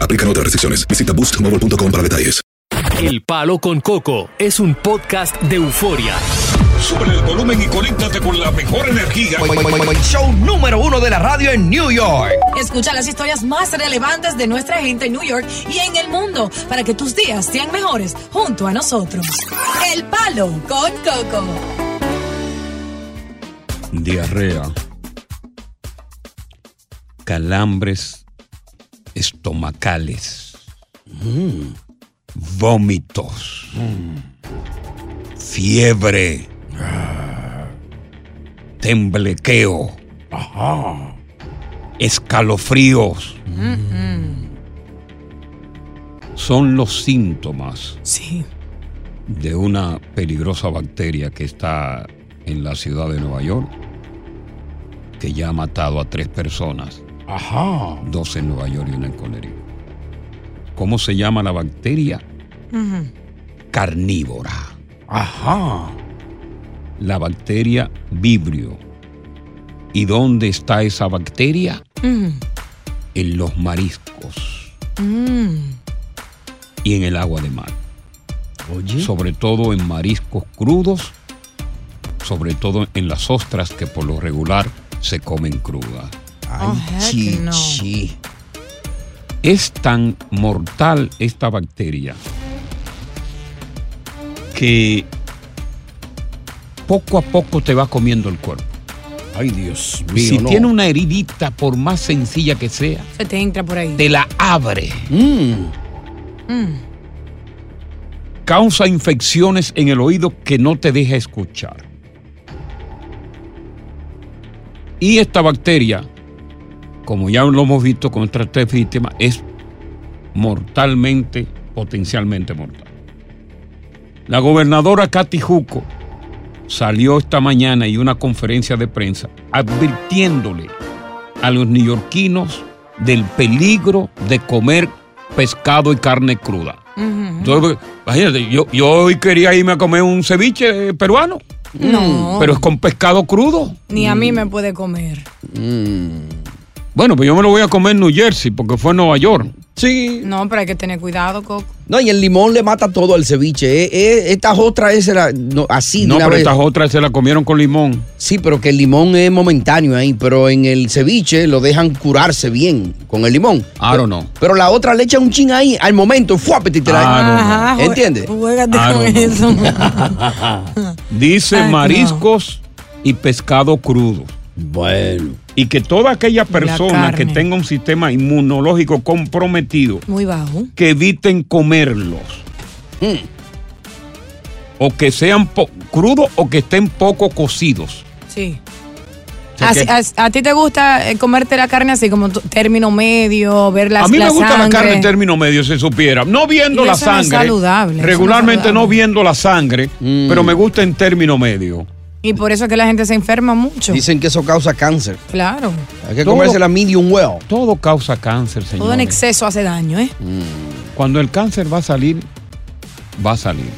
Aplican otras restricciones. Visita boostmobile.com para detalles. El Palo con Coco es un podcast de euforia. Sube el volumen y conéctate con la mejor energía. Show número uno de la radio en New York. Escucha las historias más relevantes de nuestra gente en New York y en el mundo para que tus días sean mejores junto a nosotros. El Palo con Coco. diarrea, calambres estomacales, vómitos, fiebre, temblequeo, escalofríos. Son los síntomas Sí. de una peligrosa bacteria que está en la ciudad de Nueva York, que ya ha matado a tres personas. Ajá. Dos en Nueva York y una en Conérico. ¿Cómo se llama la bacteria? Carnívora. Ajá. La bacteria vibrio. ¿Y dónde está esa bacteria? En los mariscos y en el agua de mar. Oye. Sobre todo en mariscos crudos, sobre todo en las ostras que por lo regular se comen crudas. Oh, heck no. Chichi. Es tan mortal esta bacteria que poco a poco te va comiendo el cuerpo. Ay, Dios mío. si no. tiene una heridita, por más sencilla que sea, Se te entra por ahí. te la abre. Mm. Mm. Causa infecciones en el oído que no te deja escuchar. Y esta bacteria, como ya lo hemos visto con otras tres víctimas, es mortalmente, potencialmente mortal. La gobernadora Katy Juco salió esta mañana y una conferencia de prensa advirtiéndole a los neoyorquinos del peligro de comer pescado y carne cruda. Entonces, imagínate, yo, yo hoy quería irme a comer un ceviche peruano, No. pero es con pescado crudo. Ni a mí me puede comer. Bueno, pues yo me lo voy a comer en New Jersey porque fue en Nueva York. Sí. No, pero hay que tener cuidado, Coco. No, y el limón le mata todo al ceviche. Eh, eh, estas otras es la- no, así de No, pero vez. estas otras se la comieron con limón. Sí, pero que el limón es momentáneo ahí, pero en el ceviche lo dejan curarse bien con el limón. I don't know. Pero la otra le echan un chin ahí, al momento, fuápete y te la Ah, no, no. Ajá, ¿Entiendes? Juégate Ah, con no, no. eso. Dice Ay, no. mariscos y pescado crudo. Bueno. Y que toda aquella persona que tenga un sistema inmunológico comprometido, Muy bajo. que eviten comerlos. O que sean crudos o que estén poco cocidos. Sí. O sea Así- que- a, a ti te gusta eh, comerte la carne así como término medio, ver las a mí me la gusta la sangre? carne en término medio, se supiera. No viendo Y la eso no es sangre. saludable, eso no es regularmente no, viendo la sangre, Mm. pero me gusta en término medio. Y por eso es que la gente se enferma mucho. Dicen que eso causa cáncer. Claro. Hay que Todo- comerse la medium well. Todo causa cáncer, señor. Todo en exceso hace daño, ¿eh? Cuando el cáncer va a salir, va a salir.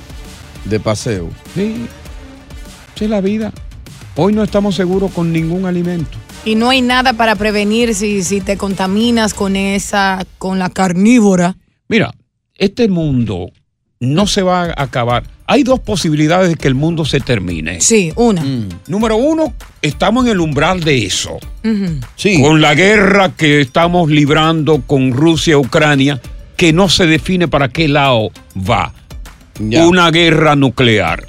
De paseo. Sí. Esa es la vida. Hoy no estamos seguros con ningún alimento. Y no hay nada para prevenir si, si te contaminas con esa, con la carnívora. Mira, este mundo no se va a acabar. Hay dos posibilidades de que el mundo se termine. Sí, una. Número uno, estamos en el umbral de eso. Ujú. Con la guerra que estamos librando con Rusia y Ucrania, que no se define para qué lado va. Una guerra nuclear.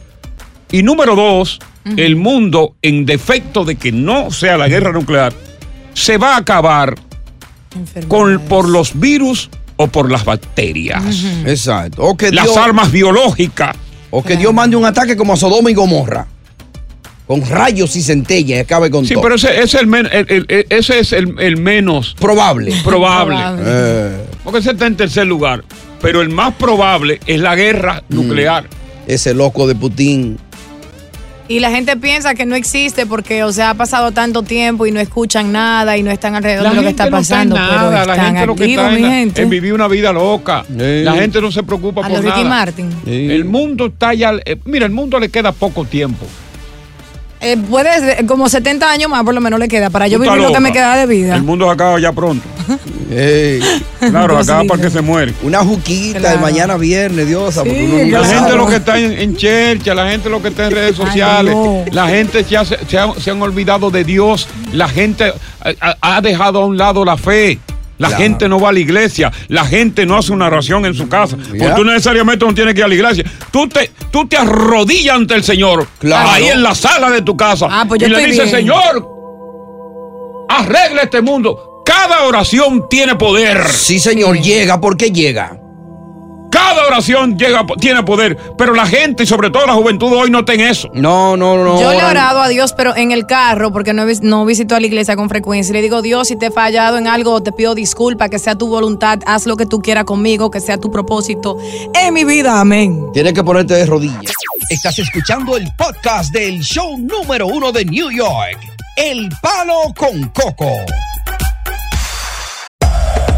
Y número dos, el mundo, en defecto de que no sea la guerra nuclear, se va a acabar con, por los virus o por las bacterias. Exacto. O que Las Dios- armas biológicas. O que Dios mande un ataque como a Sodoma y Gomorra. Con rayos y centellas y acabe con Sí, todo. pero ese, ese es el men- el- el- el- ese es el, el menos probable. Probable. Probable. Eh, Porque ese está en tercer lugar. Pero el más probable es la guerra nuclear. ese loco de Putin. Y la gente piensa que no existe porque, o sea, ha pasado tanto tiempo y no escuchan nada y no están alrededor de lo que está no está pasando. nada, pero la están gente lo que está en, gente. en vivir una vida loca. Sí. La gente no se preocupa A por los Ricky nada. Martin. El mundo está ya. eh, mira, el mundo le queda poco tiempo. Eh, puede, como 70 años más por lo menos le queda para yo vivir lo que me queda de vida. El mundo se acaba ya pronto. Claro, acaba para que se muere. una juquita de mañana viernes, Diosa. porque Sí, uno nunca La gente lo que está en, en chercha, la gente lo que está en redes Ay, sociales, no. la gente ya se, se han, se han olvidado de Dios, la gente ha, ha dejado a un lado la fe. La gente no va a la iglesia, la gente no hace una oración en su casa. Ya. Porque tú necesariamente no tienes que ir a la iglesia. Tú te, tú te arrodillas ante el Señor, Claro. ahí en la sala de tu casa. Ah, pues y le dices, bien. Señor, arregla este mundo. Cada oración tiene poder. Sí, señor, llega porque llega. Cada oración llega, tiene poder. Pero la gente y sobre todo la juventud hoy no en eso. No, no, no. Yo le he orado a Dios, pero en el carro, porque no, no visito a la iglesia con frecuencia. Le digo, Dios, si te he fallado en algo, te pido disculpa, que sea tu voluntad, haz lo que tú quieras conmigo, que sea tu propósito en mi vida. Amén. Tienes que ponerte de rodillas. Estás escuchando el podcast del show número uno de New York. El Palo con Coco.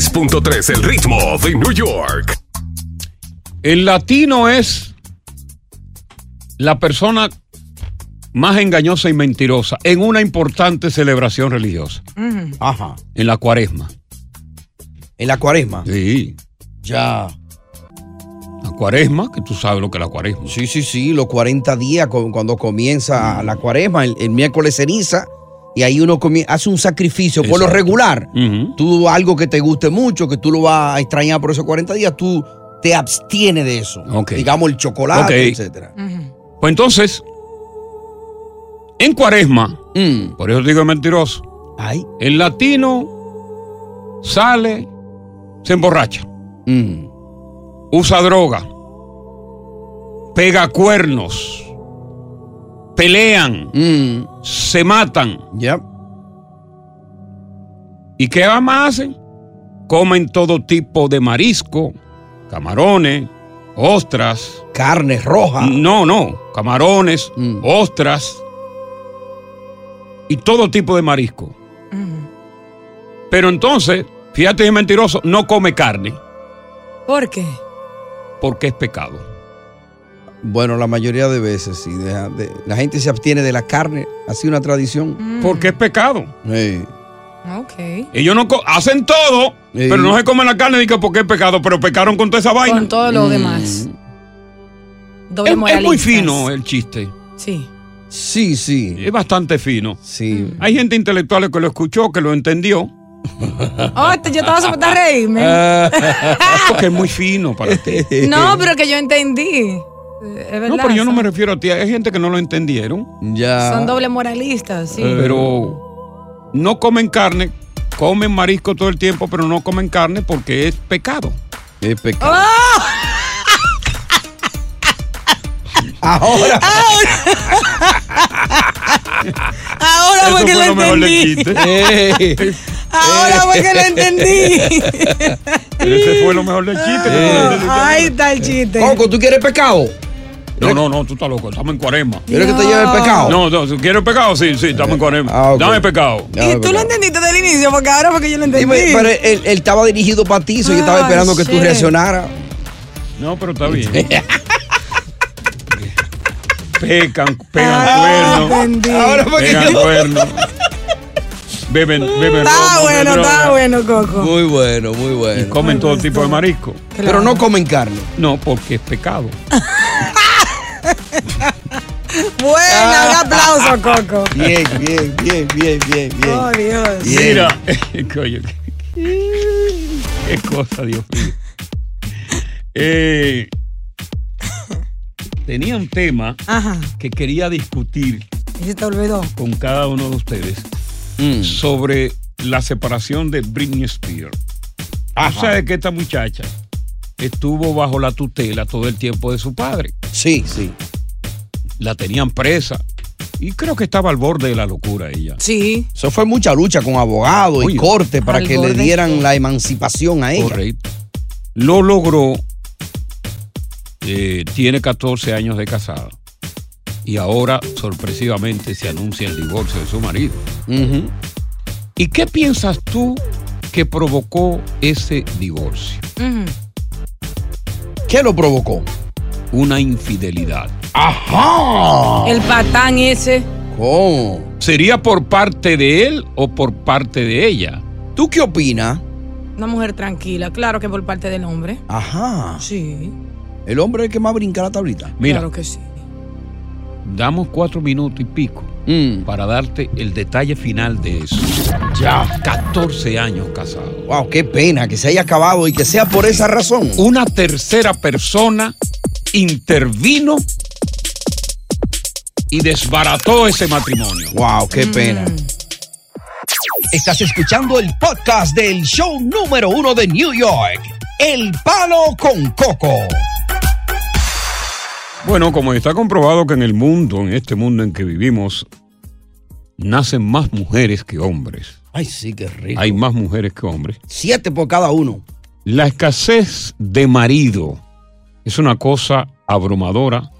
6.3 El ritmo de New York. El latino es la persona más engañosa y mentirosa en una importante celebración religiosa, Ajá. en la cuaresma. En la cuaresma. Sí. Ya. La cuaresma, que tú sabes lo que es la cuaresma. Sí, sí, sí, los 40 días cu- cuando comienza la cuaresma, el, el miércoles ceniza, y ahí uno hace un sacrificio. Por lo regular, tú algo que te guste mucho, que tú lo vas a extrañar por esos 40 días, tú te abstienes de eso. Ok. Digamos el chocolate, Ok. etcétera. Pues entonces, en cuaresma, Mm. por eso digo mentiroso, Ay. el latino sale, se emborracha, Mm. usa droga, pega cuernos, pelean, Mm. se matan. Ya. ¿Y qué más hacen? Comen todo tipo de marisco, camarones, ostras. Carne roja. No, no, camarones, ostras, y todo tipo de marisco. Pero entonces, fíjate, es mentiroso, no come carne ¿Por qué? porque es pecado. Bueno, la mayoría de veces sí. deja de- la gente se abstiene de la carne. Ha sido una tradición. Porque es pecado. Sí. Ok. Ellos no hacen todo, pero no se comen la carne ni que porque es pecado, pero pecaron con toda esa vaina. Con todo lo demás. Doble Es, es muy fino el chiste. Sí. Sí, sí. Es bastante fino. Sí. Hay gente intelectual que lo escuchó, que lo entendió. Oh, este- yo estaba supuesta a reírme. Porque es muy fino para ti. no, pero que yo entendí. Eh, Es verdad. No, pero yo no me refiero a ti. Hay gente que no lo entendieron. Ya. son doble moralistas, sí. Pero no comen carne, comen marisco todo el tiempo, pero no comen carne porque es pecado. Es pecado. ¡Oh! Ahora. Ahora Eso fue lo lo entendí. chiste. Eh, Ahora fue que lo entendí. Pero ese fue lo mejor del chiste. entendiste. Ahí está el chiste. Coco, ¿tú quieres pecado? No, no, no, tú estás loco. Estamos en cuaresma. ¿Quieres que te lleve el pecado? No, no, ¿tú ¿quieres pecado? Sí, sí, estamos en cuaresma. Ah, ok. Dame pecado. Y tú lo entendiste del inicio, porque ahora fue que yo lo entendí. Dime, pero él, él estaba dirigido para ti, so yo estaba Ah, esperando que tú reaccionaras. No, pero está bien. Pecan, pegan Ah, cuernos. entendí. Ahora fue que Pegan yo- cuernos. Beben, beben Está romo, bueno, beben está bueno, Coco. Muy bueno, muy Y bueno. comen todo tipo de marisco. Pero no comen carne. No, porque es pecado. Bueno, un aplauso, Coco. Bien, bien, bien, bien, bien, bien. Oh, Dios. Bien. Mira, coño, qué, qué cosa, Dios mío. Eh, tenía un tema Ajá. que quería discutir Y se te olvidó. con cada uno de ustedes Mm. sobre la separación de Britney Spears. O sea, que esta muchacha estuvo bajo la tutela todo el tiempo de su padre. Sí, sí. La tenían presa y creo que estaba al borde de la locura ella. Sí. Eso fue mucha lucha con abogados y corte para que le dieran la emancipación a ella. Correcto. Lo logró. eh, tiene 14 años de casada. Y ahora, sorpresivamente, se anuncia el divorcio de su marido. ¿Y qué piensas tú que provocó ese divorcio? ¿Qué lo provocó? Una infidelidad. ¡Ajá! El patán ese. ¿Cómo? ¿Sería por parte de él o por parte de ella? ¿Tú qué opinas? Una mujer tranquila. Claro que por parte del hombre. Ajá. Sí. El hombre es el que más brinca la tablita. Mira, Claro que sí. damos cuatro minutos y pico Mm. para darte el detalle final de eso. Ya. 14 años casado. Wow, qué pena que se haya acabado y que sea por esa razón. Una tercera persona intervino y desbarató ese matrimonio. Wow, qué pena. Estás escuchando el podcast del show número uno de New York, El Palo con Coco. Bueno, como está comprobado que en el mundo, en este mundo en que vivimos, nacen más mujeres que hombres. Ay, sí, qué rico. Hay más mujeres que hombres. Siete por cada uno. La escasez de marido es una cosa abrumadora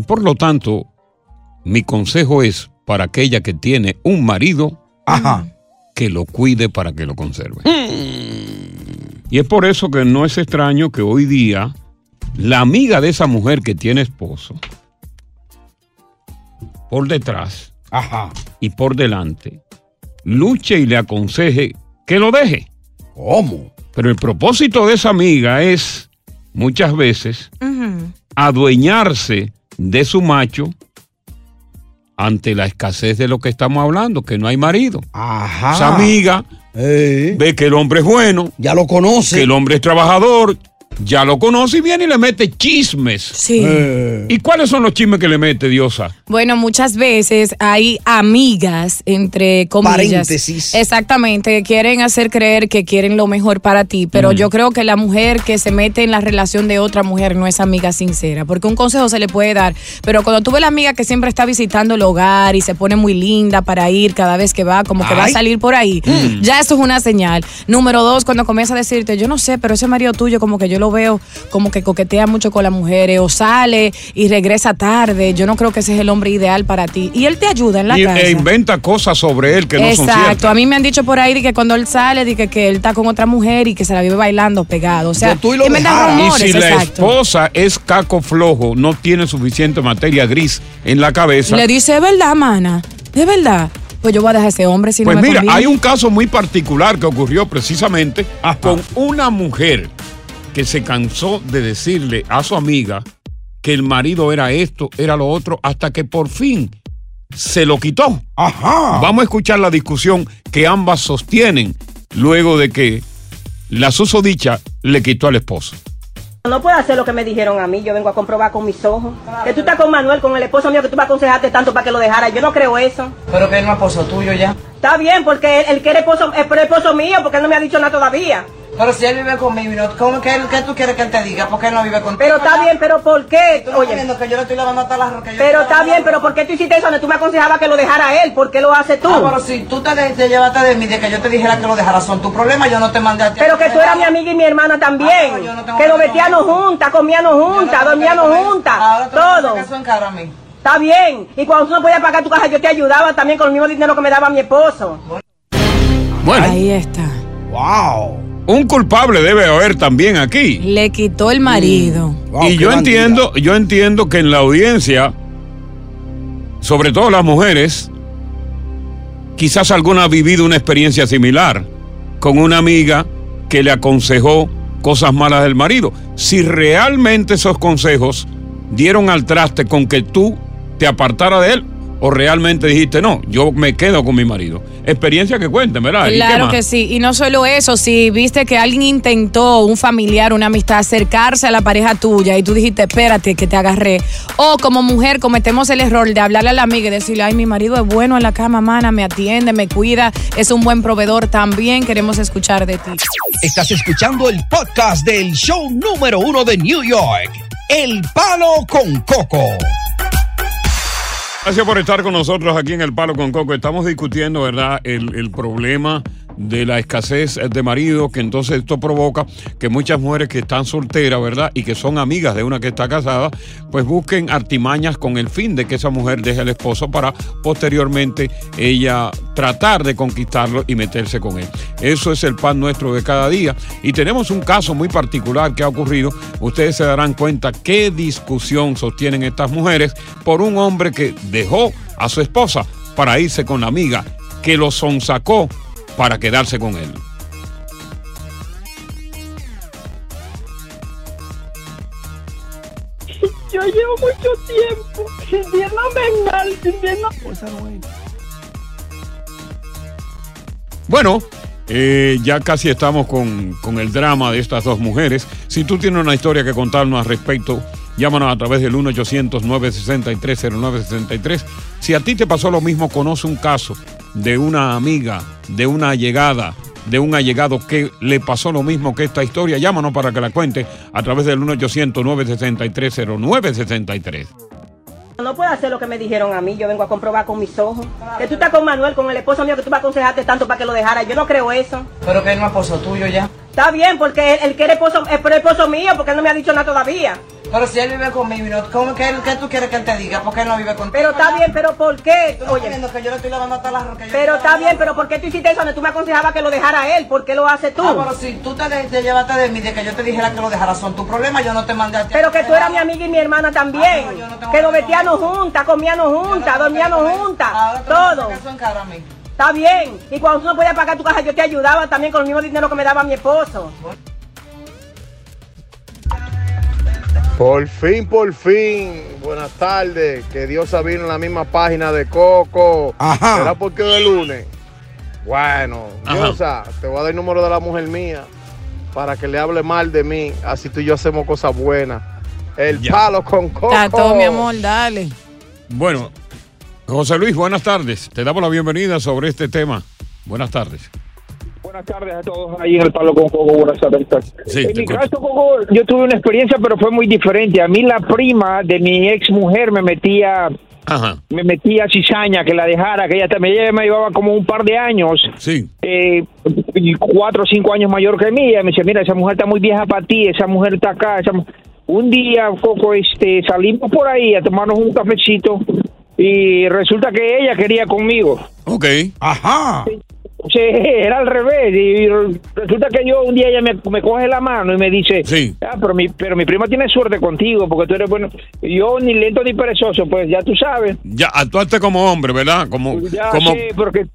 y por lo tanto mi consejo es para aquella que tiene un marido Ajá. que lo cuide para que lo conserve. Y es por eso que no es extraño que hoy día la amiga de esa mujer que tiene esposo, por detrás Ajá. y por delante, luche y le aconseje que lo deje. ¿Cómo? Pero el propósito de esa amiga es muchas veces adueñarse de su macho ante la escasez de lo que estamos hablando, que no hay marido. Ajá. Esa amiga Eh, ve que el hombre es bueno, ya lo que conoce. el hombre es trabajador, ya lo conoce y viene y le mete chismes. Sí. Eh, ¿Y cuáles son los chismes que le mete Diosa? Bueno, muchas veces hay amigas, entre comillas. Paréntesis. Exactamente, que quieren hacer creer que quieren lo mejor para ti, pero yo creo que la mujer que se mete en la relación de otra mujer no es amiga sincera, porque un consejo se le puede dar, pero cuando tú ves la amiga que siempre está visitando el hogar y se pone muy linda para ir cada vez que va, como que va a salir por ahí, ya eso es una señal. Número dos, cuando comienza a decirte, yo no sé, pero ese marido tuyo como que yo lo veo como que coquetea mucho con las mujeres o sale y regresa tarde, yo no creo que ese es el hombre hombre ideal para ti. Y él te ayuda en la Y- casa. e inventa cosas sobre él que no son Exacto, ciertas. a mí me han dicho por ahí de que cuando él sale, de que, que él está con otra mujer y que se la vive bailando pegado. O sea, inventan Y rumores, si la exacto. esposa es caco flojo, no tiene suficiente materia gris en la cabeza. Le dice, es verdad, mana, es verdad. Pues yo voy a dejar a ese hombre si Pues no me mira, conviene. hay un caso muy particular que ocurrió precisamente con una mujer que se cansó de decirle a su amiga que el marido era esto, era lo otro, hasta que por fin se lo quitó. Vamos a escuchar la discusión que ambas sostienen luego de que la susodicha le quitó al esposo. No puedo hacer lo que me dijeron a mí, yo vengo a comprobar con mis ojos. Que tú estás con Manuel, con el esposo mío, que tú me aconsejaste tanto para que lo dejara. Yo no creo eso. Pero que él no es esposo tuyo ya. Está bien, porque él, él quiere esposo, es esposo mío, porque él no me ha dicho nada todavía. Pero si él vive conmigo, no, ¿cómo que él, qué tú quieres que él te diga? ¿Por qué él no vive contigo? Pero está bien, pero ¿por qué? Tú no estás viendo que yo le estoy lavando hasta la roca. Pero está bien, pero ¿por qué tú hiciste eso? Donde tú me aconsejabas que lo dejara él, ¿por qué lo haces tú? Ah, pero si tú te, te llevaste de mí, de que yo te dijera que lo dejara, son tus problemas, yo no te mandé a ti. Pero que tú eras mi amiga y mi hermana también. Ah, pero yo no tengo que que- vestíamos juntas, comíamos juntas, dormíamos juntas, todo. Eso en cara a mí. Está bien. Y cuando tú no podías pagar tu casa, yo te ayudaba también con el mismo dinero que me daba mi esposo. Bueno. Ahí está. ¡Wow! Un culpable debe haber también aquí. Le quitó el marido. y yo entiendo, yo entiendo que en la audiencia, sobre todo las mujeres, quizás alguna ha vivido una experiencia similar con una amiga que le aconsejó cosas malas del marido. Si realmente esos consejos dieron al traste con que tú te apartara de él o realmente dijiste, no, yo me quedo con mi marido. Experiencia que cuenten, ¿verdad? ¿Y qué Claro que sí. Y no solo eso, si viste que alguien intentó, un familiar, una amistad, acercarse a la pareja tuya y tú dijiste, espérate, que te agarré. O como mujer cometemos el error de hablarle a la amiga y decirle, ay, mi marido es bueno en la cama, mana, me atiende, me cuida, es un buen proveedor también, queremos escuchar de ti. Estás escuchando el podcast del show número uno de New York, El Palo con Coco. Gracias por estar con nosotros aquí en El Palo con Coco. Estamos discutiendo, ¿verdad?, el, el problema de la escasez de marido, que entonces esto provoca que muchas mujeres que están solteras, ¿verdad?, y que son amigas de una que está casada, pues busquen artimañas con el fin de que esa mujer deje al esposo para posteriormente ella tratar de conquistarlo y meterse con él. Eso es el pan nuestro de cada día. Y tenemos un caso muy particular que ha ocurrido. Ustedes se darán cuenta qué discusión sostienen estas mujeres por un hombre que dejó a su esposa para irse con la amiga, que lo sonsacó para quedarse con él. Yo llevo mucho tiempo sintiéndome mal, sintiendo... Bueno, eh, ya casi estamos con, con el drama de estas dos mujeres. Si tú tienes una historia que contarnos al respecto, llámanos a través del 1-800-963-0963. Si a ti te pasó lo mismo, conoce un caso de una amiga, de una allegada, de un allegado que le pasó lo mismo que esta historia, llámanos para que la cuente a través del 1-800-963-0963. No puedo hacer lo que me dijeron a mí, yo vengo a comprobar con mis ojos. Que tú estás con Manuel, con el esposo mío, que tú me aconsejaste tanto para que lo dejara. Yo no creo eso. Pero que él no es esposo tuyo ya. Está bien, porque él, él quiere esposo, es esposo mío, porque él no me ha dicho nada todavía. Pero si él vive conmigo, y no, ¿cómo qué tú quieres que él te diga? ¿Por qué él no vive contigo? Pero está bien, pero ¿por qué? Tú no estás viendo que yo le estoy lavando hasta la roca. yo Pero está bien, pero ¿por qué tú hiciste eso? Donde tú me aconsejabas que lo dejara él, ¿por qué lo haces tú? Ah, pero si tú te, te llevaste de mí, de que yo te dijera que lo dejara, son tus problemas, yo no te mandé a ti. Pero que tú eras mi amiga y mi hermana también. que nos vestíamos juntas, comíamos juntas, dormíamos juntas, todo. Está bien. Y cuando tú no podías pagar tu casa, yo te ayudaba también con el mismo dinero que me daba mi esposo. Por fin, por fin. Buenas tardes. Que Dios vino en la misma página de Coco. Ajá. ¿Será porque es lunes? Bueno. Diosa, te voy a dar el número de la mujer mía para que le hable mal de mí. Así tú y yo hacemos cosas buenas. El palo con Coco. Está todo, mi amor, dale. Bueno, José Luis, buenas tardes. Te damos la bienvenida sobre este tema. Buenas tardes. Buenas tardes a todos ahí en el Palo con Coco. Buenas tardes. Sí, en mi escucho. caso, Coco, yo tuve una experiencia, pero fue muy diferente. A mí la prima de mi ex mujer me metía, Ajá. me metía cizaña que la dejara, que ella también ella me llevaba como un par de años. Sí. Eh, y cuatro o cinco años mayor que mí. Ella me decía, mira, esa mujer está muy vieja para ti, esa mujer está acá. esa mu-". Un día, Coco, este, salimos por ahí a tomarnos un cafecito y resulta que ella quería conmigo. Ok. Ajá. Sí, era al revés. Y resulta que yo un día ella me, me coge la mano y me dice, sí. ah, pero mi, pero mi prima tiene suerte contigo porque tú eres bueno. Yo ni lento ni perezoso, pues ya tú sabes. Ya, actuaste como hombre, ¿verdad? Como, Ya como, sí, porque...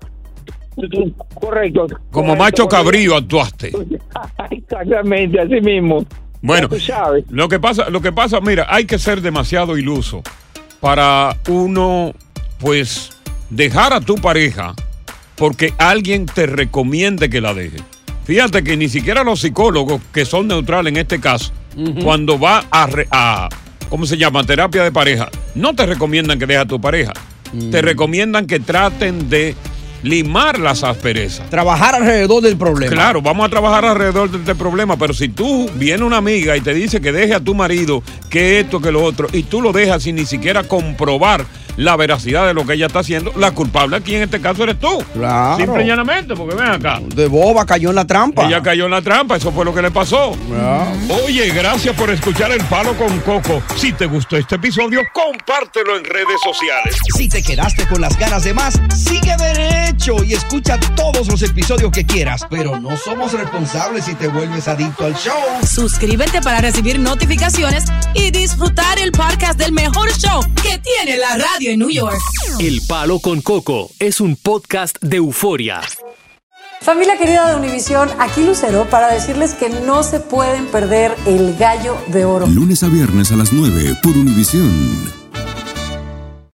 Correcto. como correcto, macho cabrío actuaste. Exactamente, así mismo. Bueno, Ya tú sabes. lo que pasa, lo que pasa, mira, hay que ser demasiado iluso para uno, pues, dejar a tu pareja porque alguien te recomiende que la deje. Fíjate que ni siquiera los psicólogos, que son neutrales en este caso, cuando va a, ¿cómo se llama? Terapia de pareja, no te recomiendan que dejes a tu pareja. Te recomiendan que traten de limar las asperezas. Trabajar alrededor del problema. Claro, vamos a trabajar alrededor de este problema, pero si tú viene una amiga y te dice que deje a tu marido, que esto, que lo otro, y tú lo dejas sin ni siquiera comprobar la veracidad de lo que ella está haciendo, la culpable aquí en este caso eres tú. Claro. Simple y llanamente, porque ven acá. De boba cayó en la trampa. Ella cayó en la trampa, eso fue lo que le pasó. Oye, gracias por escuchar El Palo con Coco. Si te gustó este episodio, compártelo en redes sociales. Si te quedaste con las ganas de más, sigue derecho y escucha todos los episodios que quieras. Pero no somos responsables si te vuelves adicto al show. Suscríbete para recibir notificaciones y disfrutar el podcast del mejor show que tiene la radio en New York. El Palo con Coco es un podcast de euforia. Familia querida de Univisión, aquí Lucero para decirles que no se pueden perder el gallo de oro. Lunes a viernes a las 9 por Univisión.